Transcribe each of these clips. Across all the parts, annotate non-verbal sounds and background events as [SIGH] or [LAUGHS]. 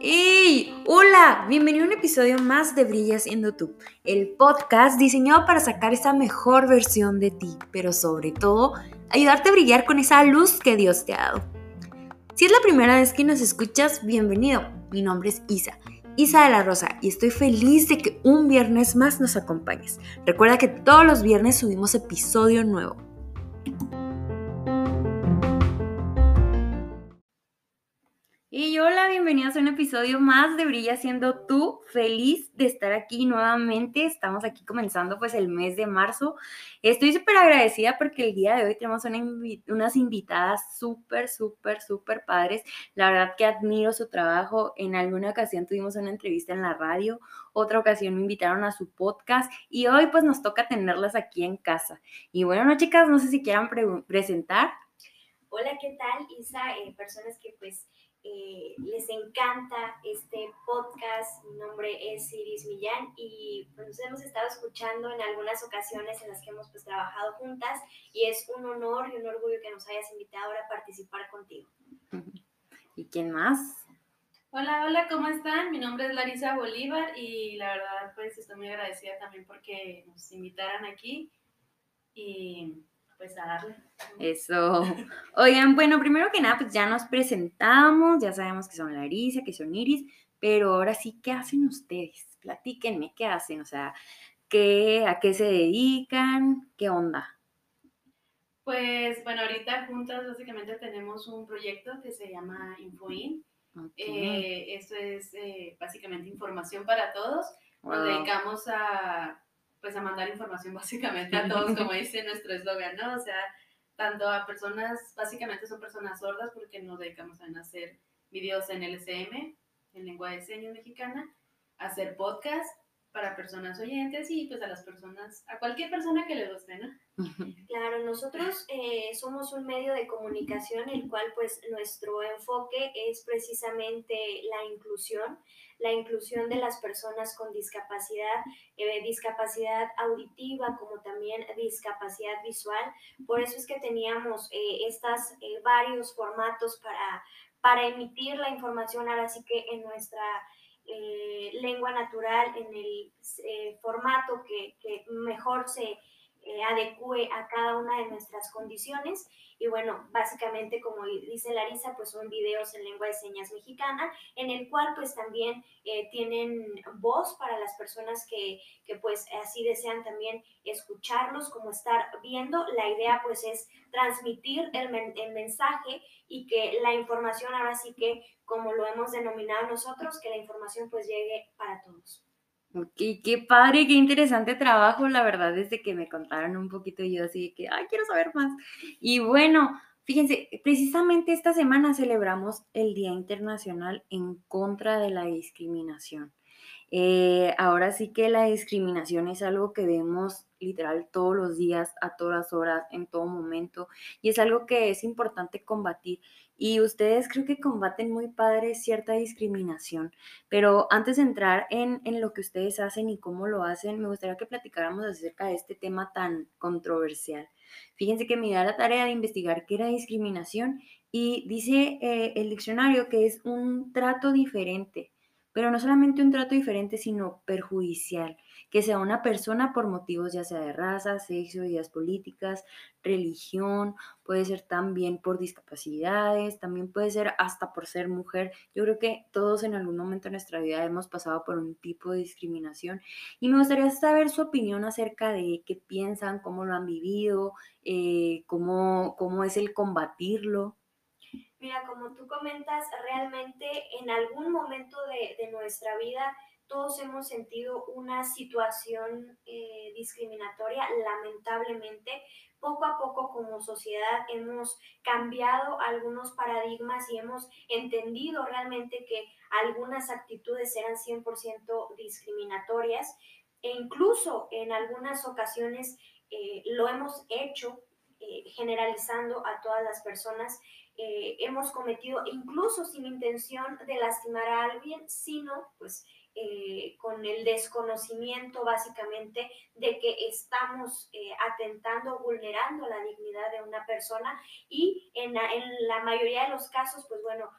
¡Hey! Hola, bienvenido a un episodio más de Brilla siendo tú, el podcast diseñado para sacar esa mejor versión de ti, pero sobre todo ayudarte a brillar con esa luz que Dios te ha dado. Si es la primera vez que nos escuchas, bienvenido. Mi nombre es Isa, Isa de la Rosa, y estoy feliz de que un viernes más nos acompañes. Recuerda que todos los viernes subimos episodio nuevo. Bienvenidos a un episodio más de Brilla siendo tú. Feliz de estar aquí nuevamente. Estamos aquí comenzando pues el mes de marzo. Estoy súper agradecida porque el día de hoy tenemos unas invitadas súper, súper, súper padres. La verdad que admiro su trabajo. En alguna ocasión tuvimos una entrevista en la radio, otra ocasión me invitaron a su podcast y hoy pues nos toca tenerlas aquí en casa. Y bueno, no chicas, no sé si quieran presentar. Hola, ¿qué tal Isa? Eh, personas que pues eh, les encanta este podcast. Mi nombre es Iris Millán y pues, nos hemos estado escuchando en algunas ocasiones en las que hemos pues, trabajado juntas y es un honor y un orgullo que nos hayas invitado ahora a participar contigo. [LAUGHS] ¿Y quién más? Hola, hola, ¿cómo están? Mi nombre es Larisa Bolívar y la verdad pues estoy muy agradecida también porque nos invitaran aquí y pues a darle. Eso. [LAUGHS] Oigan, bueno, primero que nada, pues ya nos presentamos, ya sabemos que son Larisa, que son Iris, pero ahora sí, ¿qué hacen ustedes? Platíquenme, ¿qué hacen? O sea, ¿qué, ¿a qué se dedican? ¿Qué onda? Pues bueno, ahorita juntas básicamente tenemos un proyecto que se llama InfoIn. Eh, esto es eh, básicamente información para todos. Nos dedicamos a pues a mandar información [LAUGHS] básicamente a todos, como dice nuestro eslogan, ¿no? O sea, tanto a personas, básicamente son personas sordas porque nos dedicamos a hacer videos en LCM, en lengua de señas mexicana, hacer podcast para personas oyentes y pues a las personas, a cualquier persona que le guste, ¿no? Claro, nosotros eh, somos un medio de comunicación el cual pues nuestro enfoque es precisamente la inclusión, la inclusión de las personas con discapacidad, eh, discapacidad auditiva como también discapacidad visual. Por eso es que teníamos eh, estas varios formatos para, para emitir la información ahora sí que en nuestra lengua natural, en el formato que, que mejor se eh, a cada una de nuestras condiciones. Y bueno, básicamente, como dice Larisa, pues son videos en lengua de señas mexicana, en el cual pues también eh, tienen voz para las personas que, que, pues así desean también escucharlos, como estar viendo. La idea pues es transmitir el, el mensaje y que la información ahora sí que, como lo hemos denominado nosotros, que la información pues llegue para todos. Qué padre, qué interesante trabajo, la verdad, desde que me contaron un poquito yo así que, ay, quiero saber más. Y bueno, fíjense, precisamente esta semana celebramos el Día Internacional en contra de la discriminación. Eh, ahora sí que la discriminación es algo que vemos literal todos los días, a todas horas, en todo momento, y es algo que es importante combatir. Y ustedes creo que combaten muy padre cierta discriminación, pero antes de entrar en, en lo que ustedes hacen y cómo lo hacen, me gustaría que platicáramos acerca de este tema tan controversial. Fíjense que me da la tarea de investigar qué era discriminación y dice eh, el diccionario que es un trato diferente pero no solamente un trato diferente, sino perjudicial, que sea una persona por motivos ya sea de raza, sexo, ideas políticas, religión, puede ser también por discapacidades, también puede ser hasta por ser mujer. Yo creo que todos en algún momento de nuestra vida hemos pasado por un tipo de discriminación y me gustaría saber su opinión acerca de qué piensan, cómo lo han vivido, eh, cómo, cómo es el combatirlo. Mira, como tú comentas, realmente en algún momento de, nuestra vida todos hemos sentido una situación eh, discriminatoria, lamentablemente. Poco a poco como sociedad hemos cambiado algunos paradigmas y hemos entendido realmente que algunas actitudes eran 100% discriminatorias e incluso en algunas ocasiones eh, lo hemos hecho eh, generalizando a todas las personas eh, hemos cometido, incluso sin intención de lastimar a alguien, sino pues eh, con el desconocimiento básicamente de que estamos atentando, vulnerando la dignidad de una persona y en la, mayoría de los casos, pues bueno,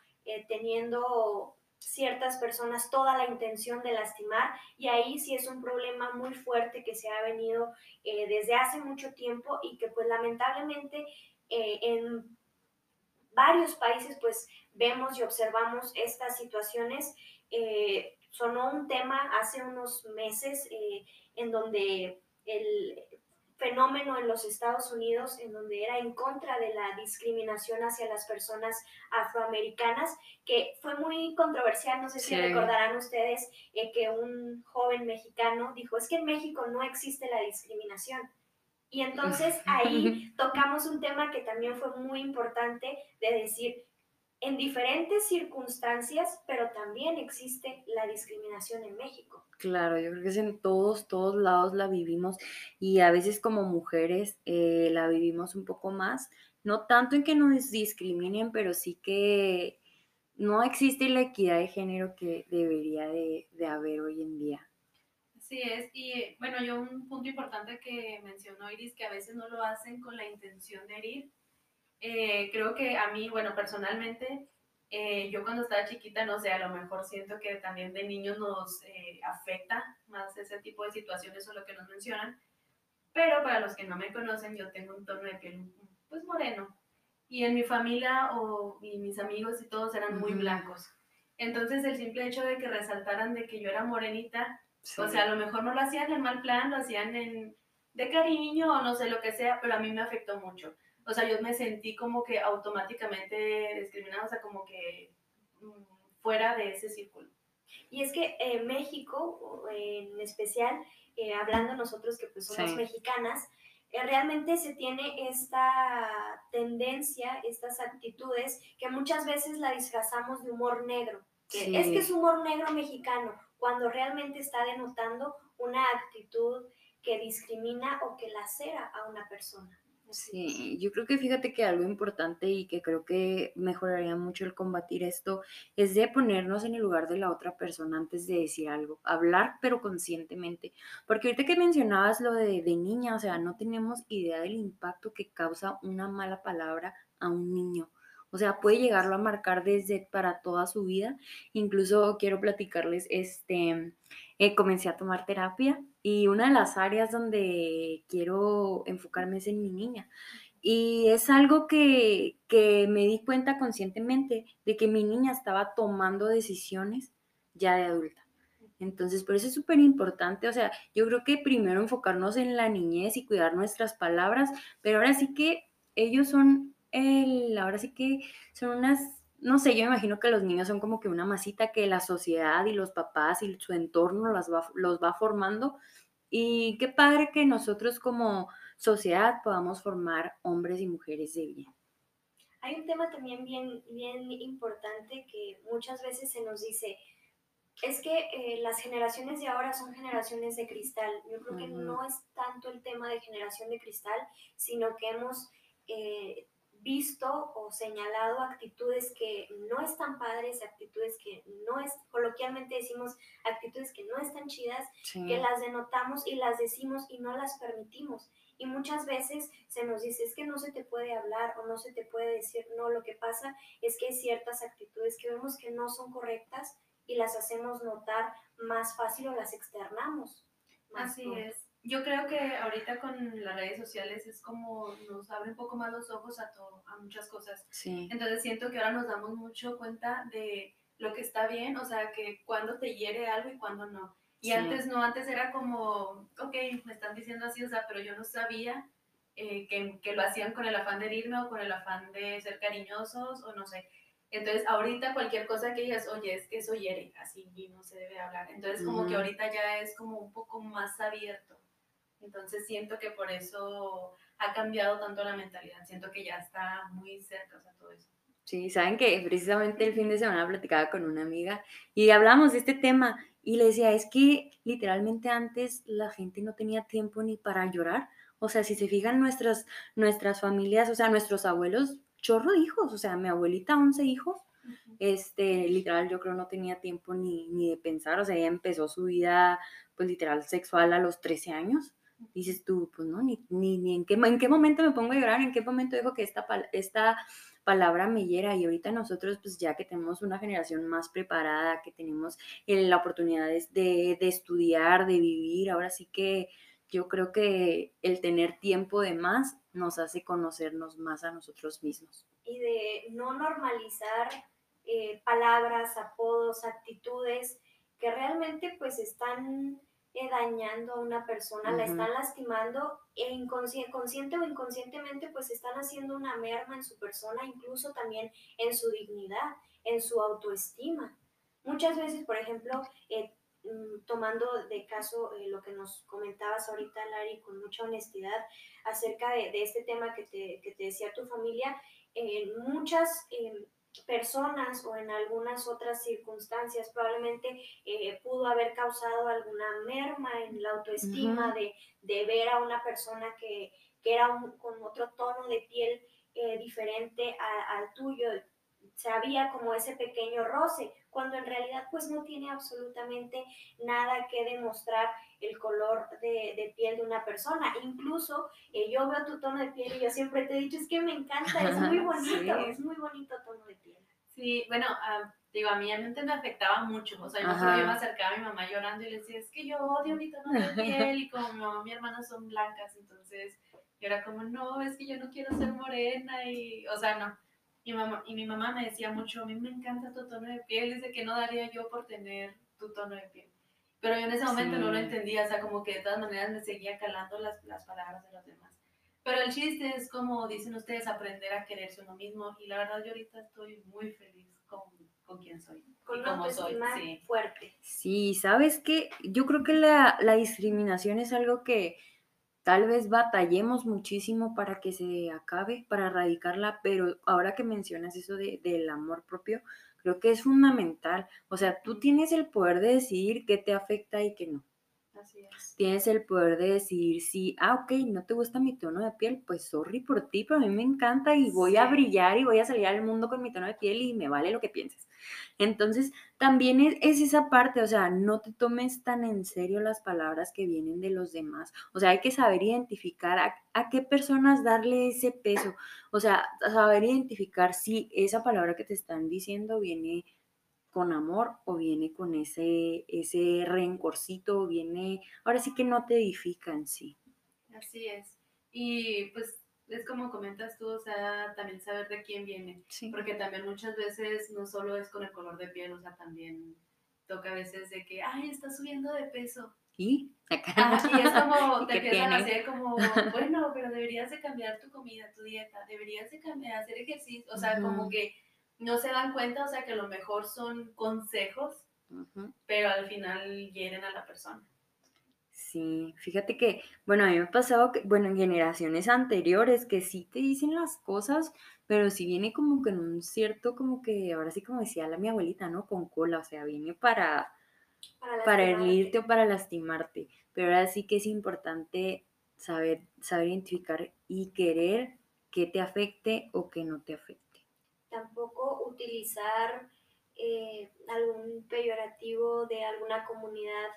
teniendo ciertas personas toda la intención de lastimar y ahí sí es un problema muy fuerte que se ha venido desde hace mucho tiempo y que pues lamentablemente en varios países pues vemos y observamos estas situaciones sonó un tema hace unos meses eh, en donde el fenómeno en los Estados Unidos, en donde era en contra de la discriminación hacia las personas afroamericanas, que fue muy controversial, no sé si recordarán ustedes eh, que un joven mexicano dijo, es que en México no existe la discriminación. Y entonces [LAUGHS] ahí tocamos un tema que también fue muy importante de decir, en diferentes circunstancias, pero también existe la discriminación en México. Claro, yo creo que es en todos, todos lados la vivimos y a veces como mujeres eh, la vivimos un poco más, no tanto en que nos discriminen, pero sí que no existe la equidad de género que debería de, de haber hoy en día. Sí es, y bueno, yo un punto importante que mencionó Iris, que a veces no lo hacen con la intención de herir, eh, creo que a mí, bueno, personalmente, eh, yo cuando estaba chiquita, no sé, a lo mejor siento que también de niños nos eh, afecta más ese tipo de situaciones o lo que nos mencionan, pero para los que no me conocen, yo tengo un tono de piel pues moreno y en mi familia o y mis amigos y todos eran muy blancos. Entonces el simple hecho de que resaltaran de que yo era morenita, o sea, a lo mejor no lo hacían en mal plan, lo hacían en, de cariño o no sé lo que sea, pero a mí me afectó mucho o sea, yo me sentí como que automáticamente discriminada, o sea, como que mm, fuera de ese círculo. Y es que eh, México, en especial, eh, hablando nosotros que pues somos mexicanas, eh, realmente se tiene esta tendencia, estas actitudes que muchas veces la disfrazamos de humor negro. Es que es humor negro mexicano, cuando realmente está denotando una actitud que discrimina o que lacera a una persona. Sí, yo creo que fíjate que algo importante y que creo que mejoraría mucho el combatir esto es de ponernos en el lugar de la otra persona antes de decir algo, hablar pero conscientemente, porque ahorita que mencionabas lo de, de niña, o sea, no tenemos idea del impacto que causa una mala palabra a un niño. O sea, puede llegarlo a marcar desde para toda su vida. Incluso quiero platicarles, este, eh, comencé a tomar terapia y una de las áreas donde quiero enfocarme es en mi niña. Y es algo que, que me di cuenta conscientemente de que mi niña estaba tomando decisiones ya de adulta. Entonces, por eso es súper importante, o sea, yo creo que primero enfocarnos en la niñez y cuidar nuestras palabras, pero ahora sí que ellos son el, ahora sí que son unas, no sé, yo me imagino que los niños son como que una masita que la sociedad y los papás y su entorno las los va formando. Y qué padre que nosotros como sociedad podamos formar hombres y mujeres de bien. Hay un tema también bien, bien importante que muchas veces se nos dice, es que eh, las generaciones de ahora son generaciones de cristal. Yo creo que no es tanto el tema de generación de cristal, sino que hemos eh, visto o señalado actitudes que no están padres, actitudes que no es, coloquialmente decimos actitudes que no están chidas, que las denotamos y las decimos y no las permitimos. Y muchas veces se nos dice, es que no se te puede hablar o no se te puede decir, no, lo que pasa es que hay ciertas actitudes que vemos que no son correctas y las hacemos notar más fácil o las externamos. Así es yo creo que ahorita con las redes sociales es como nos abre un poco más los ojos a, todo, a muchas cosas. Entonces siento que ahora nos damos mucho cuenta de lo que está bien, o sea, que cuando te hiere algo y cuando no. Y antes no, antes era como, ok, me están diciendo así, o sea, pero yo no sabía eh, que, que, lo hacían con el afán de herirme o con el afán de ser cariñosos o no sé. Entonces, ahorita cualquier cosa que digas, oye, es que eso hiere, así no se debe hablar. Entonces, como que ahorita ya es como un poco más abierto. Entonces siento que por eso ha cambiado tanto la mentalidad, siento que ya está muy cerca, o sea, todo eso. Sí, saben que precisamente el fin de semana platicaba con una amiga y hablamos de este tema y le decía, es que literalmente antes la gente no tenía tiempo ni para llorar. O sea, si se fijan nuestras, nuestras familias, o sea, nuestros abuelos, chorro de hijos, o sea, mi abuelita 11 hijos, Este, literal, yo creo no tenía tiempo ni, ni de pensar, o sea, ella empezó su vida, pues literal, sexual a los 13 años. Dices tú, pues no, ni, ni, ni en, qué, en qué momento me pongo a llorar, en qué momento dejo que esta, esta palabra me hiera. Y ahorita nosotros, pues ya que tenemos una generación más preparada, que tenemos la oportunidad de, de estudiar, de vivir, ahora sí que yo creo que el tener tiempo de más nos hace conocernos más a nosotros mismos. Y de no normalizar eh, palabras, apodos, actitudes que realmente pues están dañando a una persona, la están lastimando e consciente o inconscientemente pues están haciendo una merma en su persona, incluso también en su dignidad, en su autoestima. Muchas veces, por ejemplo, eh, Mm, tomando de caso eh, lo que nos comentabas ahorita, Lari, con mucha honestidad acerca de, este tema que te, que te, decía tu familia, en muchas em, personas o en algunas otras circunstancias probablemente eh, pudo haber causado alguna merma en la autoestima de, de, ver a una persona que, que era con otro tono de piel eh, diferente al tuyo, se había como ese pequeño roce, cuando en realidad pues no tiene absolutamente nada que demostrar el color de, piel de una persona. Incluso eh, yo veo tu tono de piel y yo siempre te he dicho, es que me encanta, es muy [LAUGHS] bonito, es muy bonito tono de piel. Sí, bueno, ah, digo, a mí mente me afectaba mucho, o sea, yo, yo me acercaba a mi mamá llorando y le decía, es que yo odio mi tono de piel y como mi mamá y mi hermana son blancas, entonces era como, no, es que yo no quiero ser morena y, o sea, no. Y, mamá, y mi mamá me decía mucho, a mí me encanta tu tono de piel, dice que no daría yo por tener tu tono de piel. Pero yo en ese momento no lo entendía, o sea, como que de todas maneras me seguía calando las, las palabras de los demás. Pero el chiste es, como dicen ustedes, aprender a quererse uno mismo. Y la verdad, yo ahorita estoy muy feliz con, con quien soy. Con y soy. Sí. fuerte. Sí, ¿sabes qué? Yo creo que la, la discriminación es algo que Tal vez batallemos muchísimo para que se acabe, para erradicarla, pero ahora que mencionas eso de, del amor propio, creo que es fundamental. O sea, tú tienes el poder de decidir qué te afecta y qué no. Tienes el poder de decir, sí, ah, ok, no te gusta mi tono de piel, pues sorry por ti, pero a mí me encanta y voy a brillar y voy a salir al mundo con mi tono de piel y me vale lo que pienses. Entonces, también es, esa parte, o sea, no te tomes tan en serio las palabras que vienen de los demás. O sea, hay que saber identificar a, a qué personas darle ese peso. O sea, saber identificar si esa palabra que te están diciendo viene con amor o viene con ese, ese rencorcito o viene, ahora sí que no te edifica en sí. Así es. Y pues es como comentas tú, o sea, también saber de quién viene. Porque también muchas veces no solo es con el color de piel, o sea, también toca a veces de que, ay, estás subiendo de peso. ¿Y? Acá. y es como, [LAUGHS] te empiezan a hacer como, [LAUGHS] bueno, pero deberías de cambiar tu comida, tu dieta, deberías de cambiar, hacer ejercicio, o sea, como que no se dan cuenta, o sea, que a lo mejor son consejos, pero al final hieren a la persona. Sí, fíjate que, bueno, a mí me ha pasado que, bueno, en generaciones anteriores que sí te dicen las cosas, pero sí viene como que en un cierto, como que, ahora sí como decía la mi abuelita, ¿no? Con cola, o sea, viene para, para, para herirte o para lastimarte, pero ahora sí que es importante saber, saber identificar y querer que te afecte o que no te afecte tampoco utilizar eh, algún peyorativo de alguna comunidad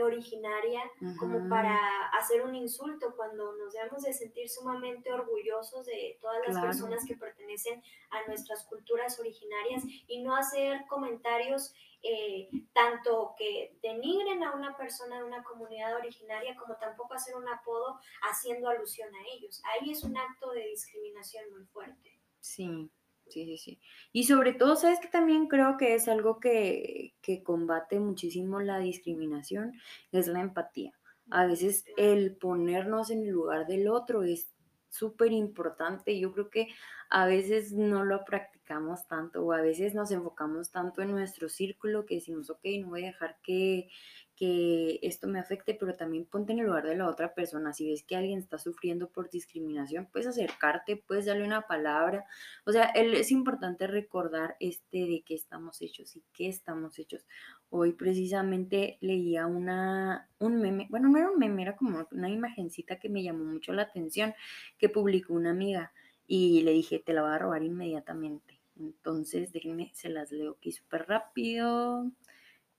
originaria como para hacer un insulto cuando nos debemos de sentir sumamente orgullosos de todas las personas que pertenecen a nuestras culturas originarias y no hacer comentarios eh, tanto que denigren a una persona de una comunidad originaria como tampoco hacer un apodo haciendo alusión a ellos. Ahí es un acto de discriminación muy fuerte. Sí, Sí, sí, sí. Y sobre todo, ¿sabes que también creo que es algo que, que combate muchísimo la discriminación? Es la empatía. A veces el ponernos en el lugar del otro es súper importante. Yo creo que a veces no lo practicamos tanto o a veces nos enfocamos tanto en nuestro círculo que decimos, ok, no voy a dejar que, que esto me afecte, pero también ponte en el lugar de la otra persona. Si ves que alguien está sufriendo por discriminación, puedes acercarte, puedes darle una palabra. O sea, es importante recordar este de qué estamos hechos y qué estamos hechos. Hoy precisamente leía una, un meme, bueno, no era un meme, era como una imagencita que me llamó mucho la atención, que publicó una amiga y le dije, te la voy a robar inmediatamente Entonces, déjenme, se las leo aquí súper rápido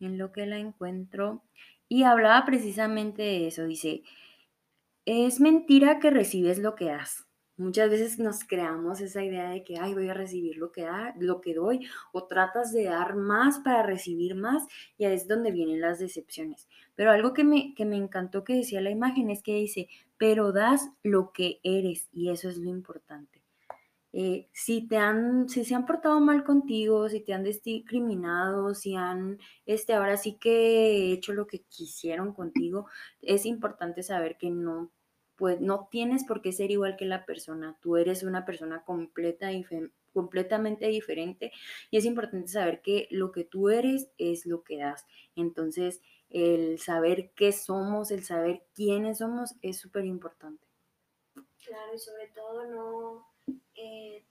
en lo que la encuentro. Y hablaba precisamente de eso. Dice, es mentira que recibes lo que das. Muchas veces nos creamos esa idea de que, ay, voy a recibir lo que, da, lo que doy, o tratas de dar más para recibir más, y es donde vienen las decepciones. Pero algo que me, que me encantó que decía la imagen es que dice, pero das lo que eres, y eso es lo importante. Eh, si te han, si se han portado mal contigo, si te han discriminado, si han, este, ahora sí que hecho lo que quisieron contigo, es importante saber que no, pues, no tienes por qué ser igual que la persona. Tú eres una persona completa, completamente diferente y es importante saber que lo que tú eres es lo que das. Entonces, el saber qué somos, el saber quiénes somos es súper importante. Claro, y sobre todo no eh,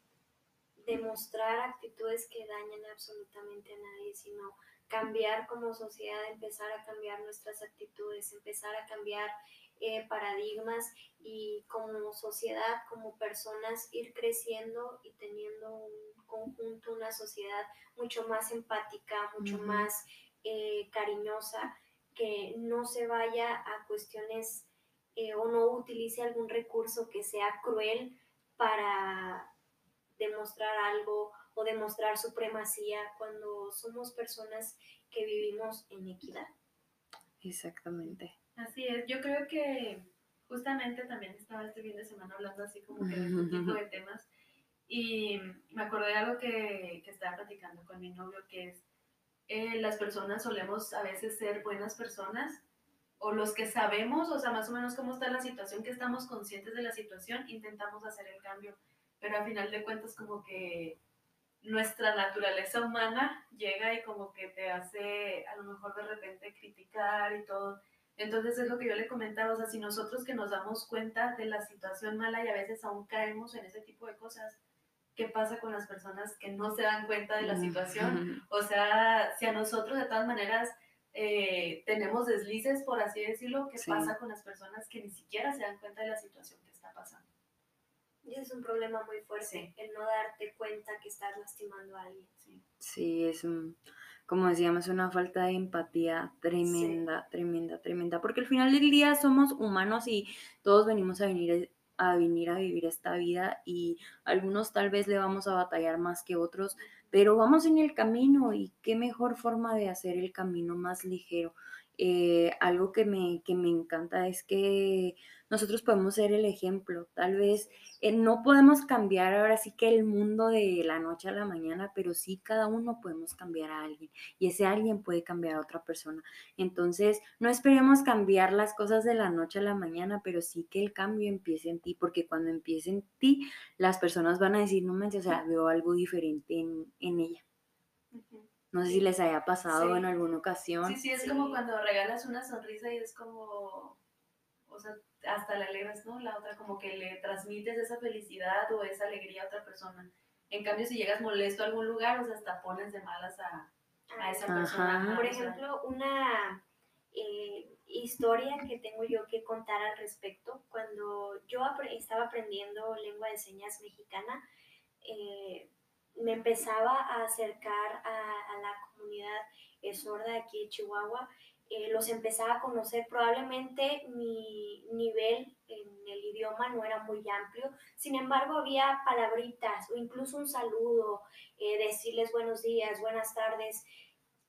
demostrar actitudes que dañan absolutamente a nadie, sino cambiar como sociedad, empezar a cambiar nuestras actitudes, empezar a cambiar eh, paradigmas y como sociedad, como personas, ir creciendo y teniendo un conjunto, una sociedad mucho más empática, mucho más eh, cariñosa, que no se vaya a cuestiones o no utilice algún recurso que sea cruel para demostrar algo o demostrar supremacía cuando somos personas que vivimos en equidad. Exactamente. Así es, yo creo que justamente también estaba este fin de semana hablando así como que de este tipo de [LAUGHS] temas y me acordé de algo que, que estaba platicando con mi novio que es eh, las personas solemos a veces ser buenas personas o los que sabemos, o sea, más o menos cómo está la situación, que estamos conscientes de la situación, intentamos hacer el cambio, pero a final de cuentas como que nuestra naturaleza humana llega y como que te hace a lo mejor de repente criticar y todo. Entonces es lo que yo le comentaba, o sea, si nosotros que nos damos cuenta de la situación mala y a veces aún caemos en ese tipo de cosas, ¿qué pasa con las personas que no se dan cuenta de la situación? O sea, si a nosotros de todas maneras eh, tenemos deslices, por así decirlo, ¿qué pasa con las personas que ni siquiera se dan cuenta de la situación que está pasando? Y es un problema muy fuerte, el no darte cuenta que estás lastimando a alguien. Sí, es un, como decíamos, una falta de empatía tremenda, tremenda, tremenda, porque al final del día somos humanos y todos venimos a venir a venir a vivir esta vida y algunos tal vez le vamos a batallar más que otros, pero vamos en el camino y qué mejor forma de hacer el camino más ligero. Eh, algo que me, que me encanta es que nosotros podemos ser el ejemplo. Tal vez eh, no podemos cambiar ahora sí que el mundo de la noche a la mañana, pero sí cada uno podemos cambiar a alguien y ese alguien puede cambiar a otra persona. Entonces, no esperemos cambiar las cosas de la noche a la mañana, pero sí que el cambio empiece en ti, porque cuando empiece en ti, las personas van a decir, no manches, o sea, veo algo diferente en, ella. No sé si les haya pasado en alguna ocasión. Sí, sí, es como cuando regalas una sonrisa y es como, o sea, hasta le alegras, ¿no? La otra como que le transmites esa felicidad o esa alegría a otra persona. En cambio, si llegas molesto a algún lugar, o sea, hasta pones de malas a, a esa persona. Por ejemplo, una eh, historia que tengo yo que contar al respecto. Cuando yo estaba aprendiendo lengua de señas mexicana, eh, me empezaba a acercar a, la comunidad sorda aquí de Chihuahua eh, los empezaba a conocer. Probablemente mi nivel en el idioma no era muy amplio, sin embargo había palabritas o incluso un saludo, eh, decirles buenos días, buenas tardes.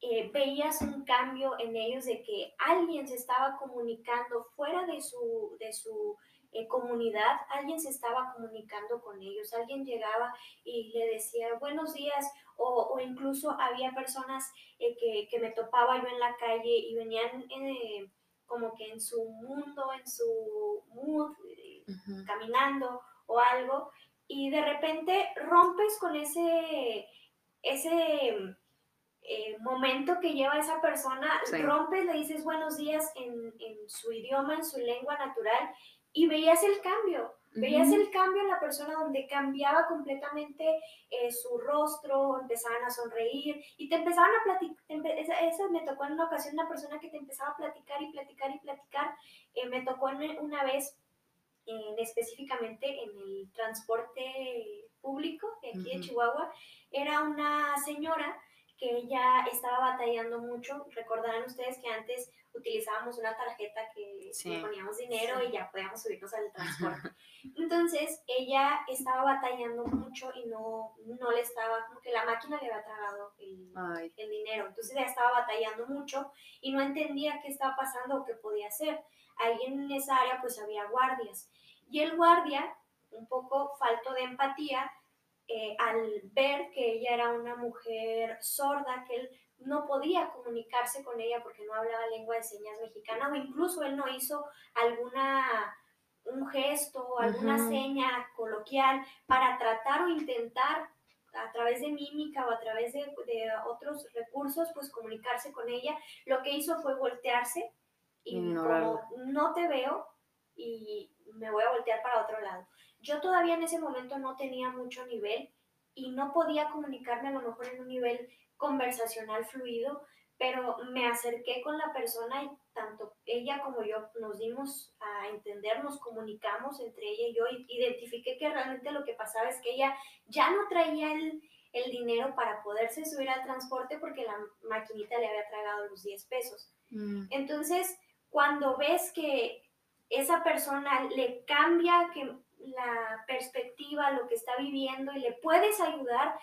Eh, veías un cambio en ellos de que alguien se estaba comunicando fuera de su, de su comunidad, alguien se estaba comunicando con ellos, alguien llegaba y le decía buenos días o, incluso había personas eh, que, me topaba yo en la calle y venían eh, como que en su mundo, en su mood, eh, caminando o algo y de repente rompes con ese, ese momento que lleva esa persona, rompes, le dices buenos días en, en su idioma, en su lengua natural y veías el cambio. Veías el cambio en la persona donde cambiaba completamente eh, su rostro, empezaban a sonreír y te empezaban a platicar. Esa, me tocó en una ocasión una persona que te empezaba a platicar y platicar y platicar. Eh, me tocó una vez específicamente en el transporte público de aquí de Chihuahua. Era una señora que ella estaba batallando mucho. Recordarán ustedes que antes utilizábamos una tarjeta que le poníamos dinero y ya podíamos subirnos al transporte. Entonces ella estaba batallando mucho y no, no le estaba, como que la máquina le había tragado el, el dinero. Entonces ella estaba batallando mucho y no entendía qué estaba pasando o qué podía hacer. Ahí en esa área pues había guardias. Y el guardia, un poco falto de empatía, eh, al ver que ella era una mujer sorda, que él no podía comunicarse con ella porque no hablaba lengua de señas mexicana o incluso él no hizo alguna un gesto o alguna seña coloquial para tratar o intentar a través de mímica o a través de, de, otros recursos, pues comunicarse con ella. Lo que hizo fue voltearse y como no te veo y me voy a voltear para otro lado. Yo todavía en ese momento no tenía mucho nivel y no podía comunicarme a lo mejor en un nivel conversacional fluido, pero me acerqué con la persona y tanto ella como yo nos dimos a entender, nos comunicamos entre ella y yo y identifiqué que realmente lo que pasaba es que ella ya no traía el, el dinero para poderse subir al transporte porque la maquinita le había tragado los 10 pesos. Mm. Entonces, cuando ves que esa persona le cambia que la perspectiva, lo que está viviendo y le puedes ayudar,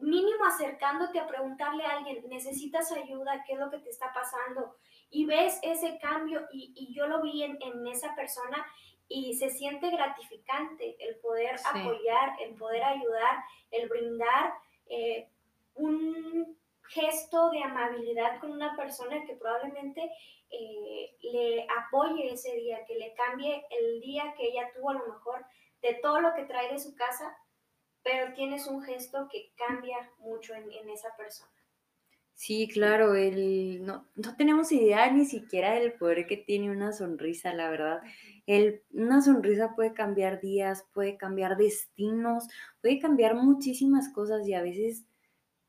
mínimo acercándote a preguntarle a alguien, necesitas ayuda, qué es lo que te está pasando, y ves ese cambio y, yo lo vi en, esa persona y se siente gratificante el poder apoyar, el poder ayudar, el brindar eh, un gesto de amabilidad con una persona que probablemente eh, le apoye ese día, que le cambie el día que ella tuvo a lo mejor de todo lo que trae de su casa, pero tienes un gesto que cambia mucho en, esa persona. Sí, claro, el, no, no, tenemos idea ni siquiera del poder que tiene una sonrisa, la verdad. El, una sonrisa puede cambiar días, puede cambiar destinos, puede cambiar muchísimas cosas y a veces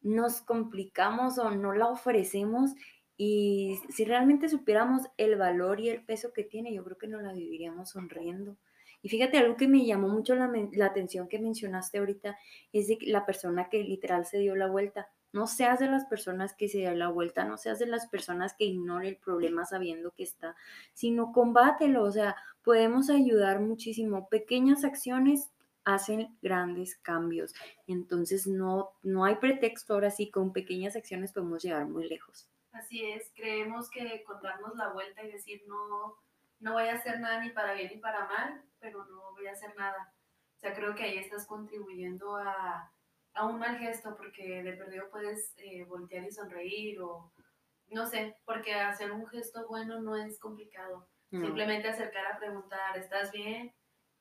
nos complicamos o no la ofrecemos y si realmente supiéramos el valor y el peso que tiene, yo creo que no la viviríamos sonriendo. Y fíjate, algo que me llamó mucho la, atención que mencionaste ahorita es la persona que literal se dio la vuelta. No seas de las personas que se dio la vuelta, no seas de las personas que ignoren el problema sabiendo que está, sino combátelo. O sea, podemos ayudar muchísimo. Pequeñas acciones hacen grandes cambios. Entonces no, no hay pretexto ahora sí, con pequeñas acciones podemos llegar muy lejos. Así es, creemos que contarnos la vuelta y decir no, no voy a hacer nada ni para bien ni para mal, pero no voy a hacer nada. O sea, creo que ahí estás contribuyendo a, un mal gesto porque de perdido puedes eh, voltear y sonreír o no sé, porque hacer un gesto bueno no es complicado. Simplemente acercar a preguntar, ¿estás bien?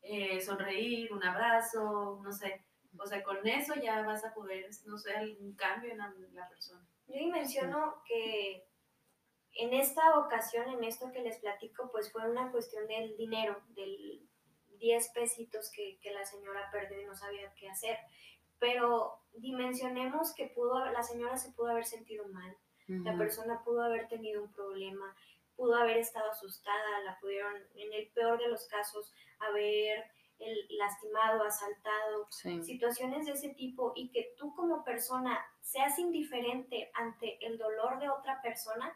Eh, sonreír, un abrazo, no sé. O sea, con eso ya vas a poder, no sé, un cambio en la persona. Yo menciono que en esta ocasión, en esto que les platico, pues fue una cuestión del dinero, del 10 pesitos que, la señora perdió y no sabía qué hacer. Pero dimensionemos que pudo, la señora se pudo haber sentido mal, la persona pudo haber tenido un problema, pudo haber estado asustada, la pudieron, en el peor de los casos, haber el lastimado, asaltado, situaciones de ese tipo y que tú como persona seas indiferente ante el dolor de otra persona,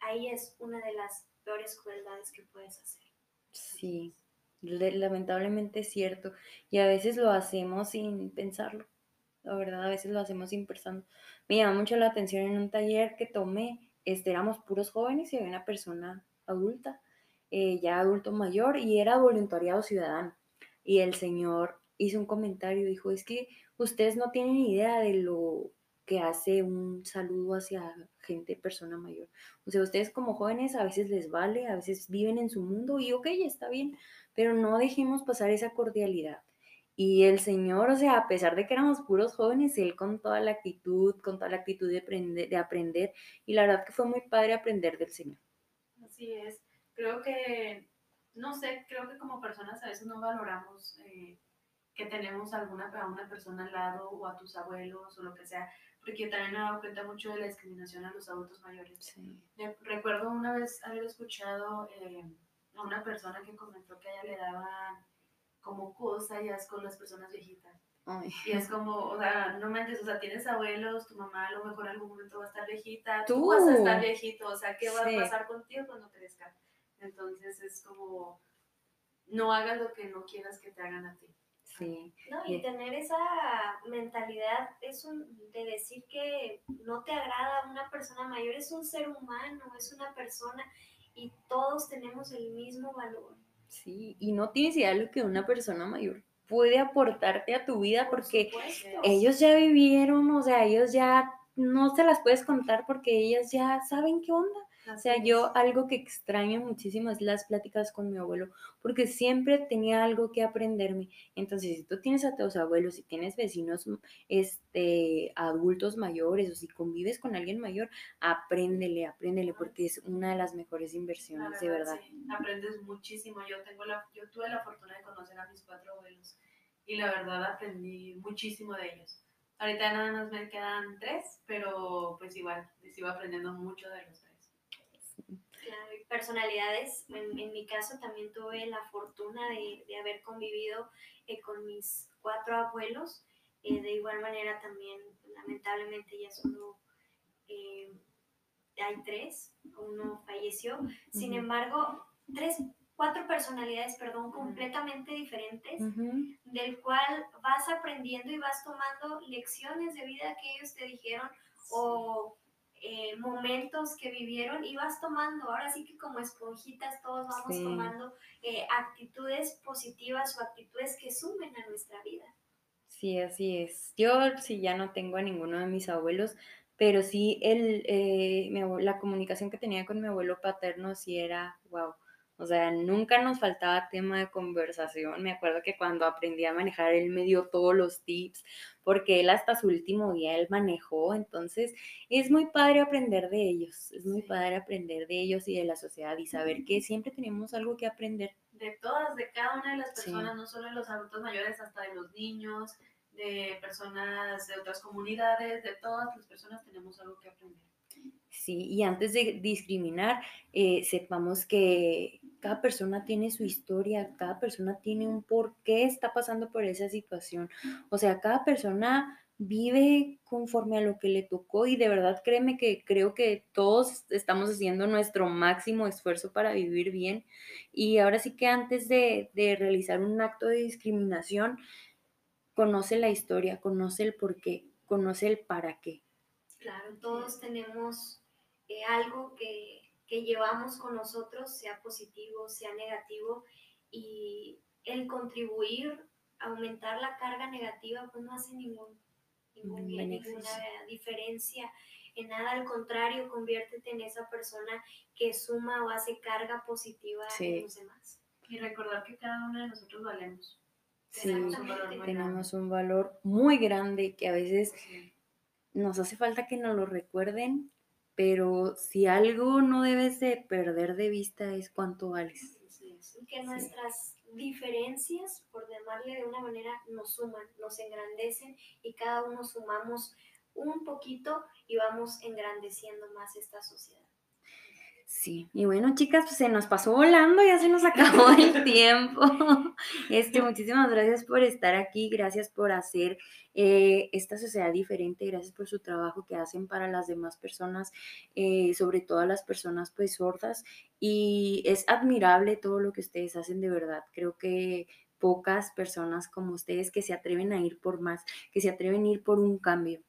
ahí es una de las peores crueldades que puedes hacer. Sí, lamentablemente es cierto. Y a veces lo hacemos sin pensarlo. La verdad, a veces lo hacemos sin pensarlo. Me llama mucho la atención en un taller que tomé, este, éramos puros jóvenes y había una persona adulta eh, ya adulto mayor, y era voluntariado ciudadano. Y el señor hizo un comentario, dijo, es que ustedes no tienen idea de lo que hace un saludo hacia gente, persona mayor. O sea, ustedes como jóvenes a veces les vale, a veces viven en su mundo y ok, está bien, pero no dejemos pasar esa cordialidad. Y el Señor, o sea, a pesar de que éramos puros jóvenes, Él con toda la actitud, con toda la actitud de aprender, de aprender y la verdad que fue muy padre aprender del Señor. Así es creo que, no sé, creo que como personas a veces no valoramos eh, que tenemos alguna a una persona al lado o a tus abuelos o lo que sea, porque yo también me he dado cuenta mucho de la discriminación a los adultos mayores. Recuerdo una vez haber escuchado eh, a una persona que comentó que a ella le daban como cosa ya es con las personas viejitas. Y es como, o sea, no mentes, o sea, tienes abuelos, tu mamá a lo mejor en algún momento va a estar viejita, tú, vas a estar viejito, o sea, ¿qué va a pasar contigo cuando crezcas? Entonces es como, no hagas lo que no quieras que te hagan a ti. Sí. No, y tener esa mentalidad es un, de decir que no te agrada una persona mayor, es un ser humano, es una persona y todos tenemos el mismo valor. Sí, y no tienes idea de lo que una persona mayor puede aportarte a tu vida porque ellos ya vivieron, o sea, ellos ya no se las puedes contar porque ellas ya saben qué onda. O sea, yo algo que extraño muchísimo es las pláticas con mi abuelo, porque siempre tenía algo que aprenderme. Entonces, si tú tienes a tus abuelos, si tienes vecinos este, adultos mayores o si convives con alguien mayor, apréndele, apréndele, porque es una de las mejores inversiones, de verdad. Aprendes muchísimo. Yo, tengo la, yo tuve la fortuna de conocer a mis cuatro abuelos y la verdad aprendí muchísimo de ellos. Ahorita nada más me quedan tres, pero pues igual, sigo aprendiendo mucho de los tres. Claro, y personalidades, en, mi caso también tuve la fortuna de, de haber convivido eh, con mis cuatro abuelos. Eh, de igual manera también, lamentablemente ya solo eh, hay tres, uno falleció. Sin embargo, tres cuatro personalidades, perdón, completamente diferentes, del cual vas aprendiendo y vas tomando lecciones de vida que ellos te dijeron o eh, momentos que vivieron y vas tomando, ahora sí que como esponjitas todos vamos tomando eh, actitudes positivas o actitudes que sumen a nuestra vida. Sí, así es. Yo sí ya no tengo a ninguno de mis abuelos, pero sí el, eh, la comunicación que tenía con mi abuelo paterno sí era, wow, o sea, nunca nos faltaba tema de conversación. Me acuerdo que cuando aprendí a manejar, él me dio todos los tips, porque él hasta su último día él manejó. Entonces, es muy padre aprender de ellos. Es muy padre aprender de ellos y de la sociedad y saber que siempre tenemos algo que aprender. De todas, de cada una de las personas, no solo de los adultos mayores, hasta de los niños, de personas de otras comunidades, de todas las personas tenemos algo que aprender. Sí, y antes de discriminar, eh, sepamos que cada persona tiene su historia, cada persona tiene un por qué está pasando por esa situación. O sea, cada persona vive conforme a lo que le tocó y de verdad créeme que creo que todos estamos haciendo nuestro máximo esfuerzo para vivir bien. Y ahora sí que antes de, de realizar un acto de discriminación, conoce la historia, conoce el por qué, conoce el para qué. Claro, todos tenemos eh, algo que, llevamos con nosotros, sea positivo, sea negativo, y el contribuir a aumentar la carga negativa, pues no hace ningún, ningún ninguna diferencia en nada, al contrario, conviértete en esa persona que suma o hace carga positiva en los demás. Y recordar que cada uno de nosotros valemos. Sí, tenemos un valor muy grande. Que a veces nos hace falta que nos lo recuerden pero si algo no debes de perder de vista es cuánto vales. Que nuestras diferencias, por llamarle de una manera, nos suman, nos engrandecen y cada uno sumamos un poquito y vamos engrandeciendo más esta sociedad. Sí, y bueno, chicas, pues se nos pasó volando, ya se nos [LAUGHS] acabó el tiempo. [LAUGHS] Este, muchísimas gracias por estar aquí, gracias por hacer eh, esta sociedad diferente, gracias por su trabajo que hacen para las demás personas, eh, sobre todo a las personas pues sordas. Y es admirable todo lo que ustedes hacen de verdad. Creo que pocas personas como ustedes que se atreven a ir por más, que se atreven a ir por un cambio.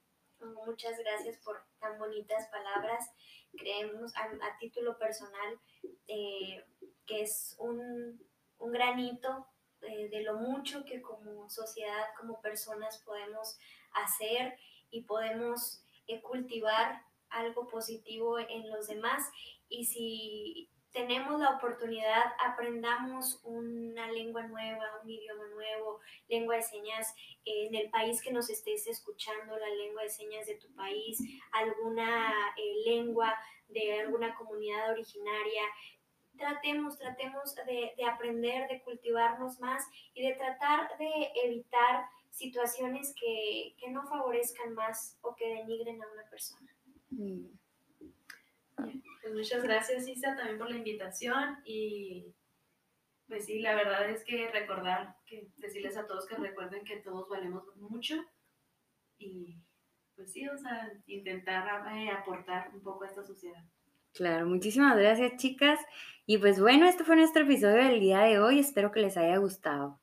Muchas gracias por tan bonitas palabras creemos a, título personal eh, que es un, granito eh, de lo mucho que como sociedad, como personas podemos hacer y podemos eh, cultivar algo positivo en los demás. Y si tenemos la oportunidad, aprendamos una lengua nueva, un idioma nuevo, lengua de señas en el país que nos estés escuchando, la lengua de señas de tu país, alguna eh, lengua de alguna comunidad originaria. Tratemos, tratemos de, aprender, de cultivarnos más y de tratar de evitar situaciones que, no favorezcan más o que denigren a una persona. Pues muchas gracias, Isa, también por la invitación y Pues sí, la verdad es que recordar, que decirles a todos que recuerden que todos valemos mucho y pues sí, o sea, intentar eh, aportar un poco a esta sociedad. Claro, muchísimas gracias chicas. Y pues bueno, este fue nuestro episodio del día de hoy. Espero que les haya gustado.